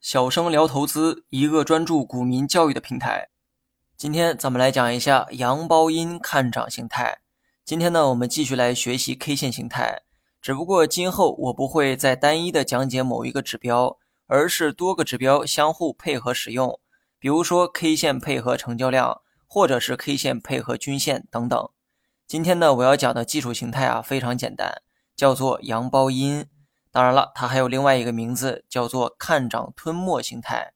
小生聊投资，一个专注股民教育的平台。今天咱们来讲一下阳包阴看涨形态。今天呢，我们继续来学习 K 线形态，只不过今后我不会再单一的讲解某一个指标，而是多个指标相互配合使用。比如说 K 线配合成交量，或者是 K 线配合均线等等。今天呢，我要讲的技术形态啊非常简单，叫做阳包阴。当然了，它还有另外一个名字，叫做看涨吞没形态。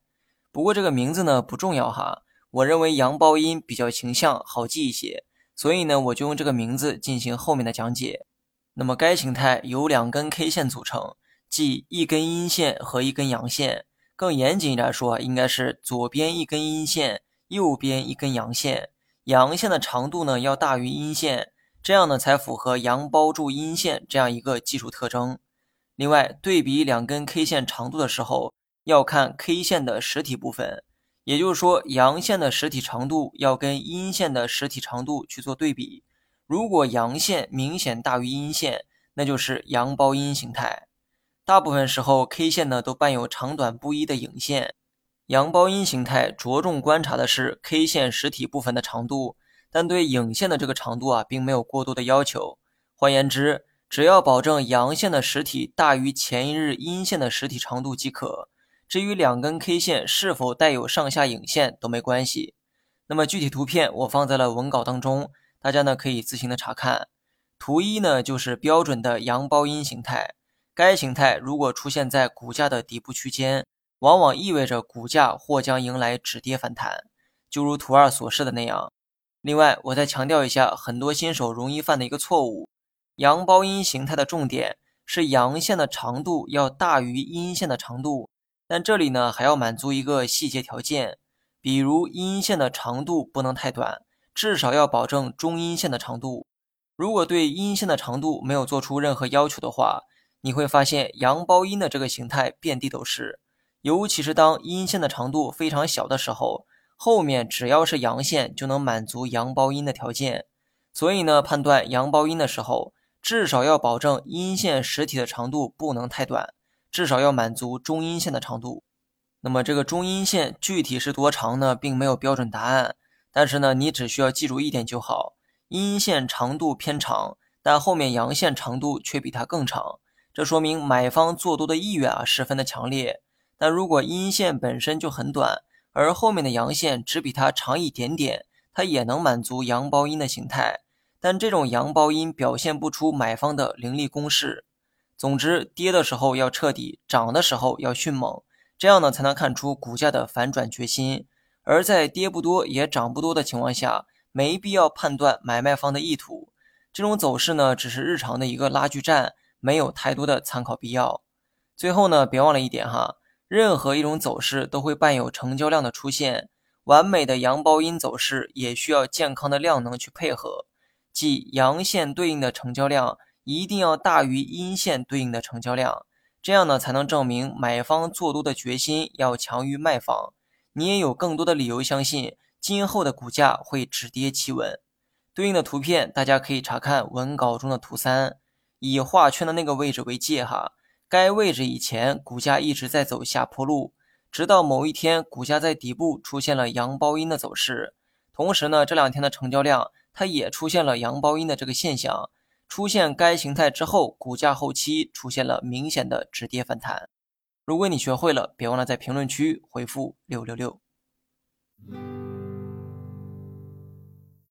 不过这个名字呢不重要哈，我认为阳包阴比较形象，好记一些，所以呢我就用这个名字进行后面的讲解。那么该形态由两根 K 线组成，即一根阴线和一根阳线。更严谨一点说，应该是左边一根阴线，右边一根阳线。阳线的长度呢要大于阴线，这样呢才符合阳包住阴线这样一个技术特征。另外，对比两根 K 线长度的时候，要看 K 线的实体部分，也就是说，阳线的实体长度要跟阴线的实体长度去做对比。如果阳线明显大于阴线，那就是阳包阴形态。大部分时候，K 线呢都伴有长短不一的影线。阳包阴形态着重观察的是 K 线实体部分的长度，但对影线的这个长度啊，并没有过多的要求。换言之，只要保证阳线的实体大于前一日阴线的实体长度即可，至于两根 K 线是否带有上下影线都没关系。那么具体图片我放在了文稿当中，大家呢可以自行的查看。图一呢就是标准的阳包阴形态，该形态如果出现在股价的底部区间，往往意味着股价或将迎来止跌反弹，就如图二所示的那样。另外，我再强调一下，很多新手容易犯的一个错误。阳包阴形态的重点是阳线的长度要大于阴线的长度，但这里呢还要满足一个细节条件，比如阴线的长度不能太短，至少要保证中阴线的长度。如果对阴线的长度没有做出任何要求的话，你会发现阳包阴的这个形态遍地都是，尤其是当阴线的长度非常小的时候，后面只要是阳线就能满足阳包阴的条件。所以呢，判断阳包阴的时候。至少要保证阴线实体的长度不能太短，至少要满足中阴线的长度。那么这个中阴线具体是多长呢？并没有标准答案。但是呢，你只需要记住一点就好：阴线长度偏长，但后面阳线长度却比它更长。这说明买方做多的意愿啊十分的强烈。但如果阴线本身就很短，而后面的阳线只比它长一点点，它也能满足阳包阴的形态。但这种阳包阴表现不出买方的凌厉攻势。总之，跌的时候要彻底，涨的时候要迅猛，这样呢才能看出股价的反转决心。而在跌不多也涨不多的情况下，没必要判断买卖方的意图。这种走势呢，只是日常的一个拉锯战，没有太多的参考必要。最后呢，别忘了一点哈，任何一种走势都会伴有成交量的出现，完美的阳包阴走势也需要健康的量能去配合。即阳线对应的成交量一定要大于阴线对应的成交量，这样呢才能证明买方做多的决心要强于卖方。你也有更多的理由相信今后的股价会止跌企稳。对应的图片大家可以查看文稿中的图三，以画圈的那个位置为界哈。该位置以前股价一直在走下坡路，直到某一天股价在底部出现了阳包阴的走势，同时呢这两天的成交量。它也出现了阳包阴的这个现象，出现该形态之后，股价后期出现了明显的止跌反弹。如果你学会了，别忘了在评论区回复六六六。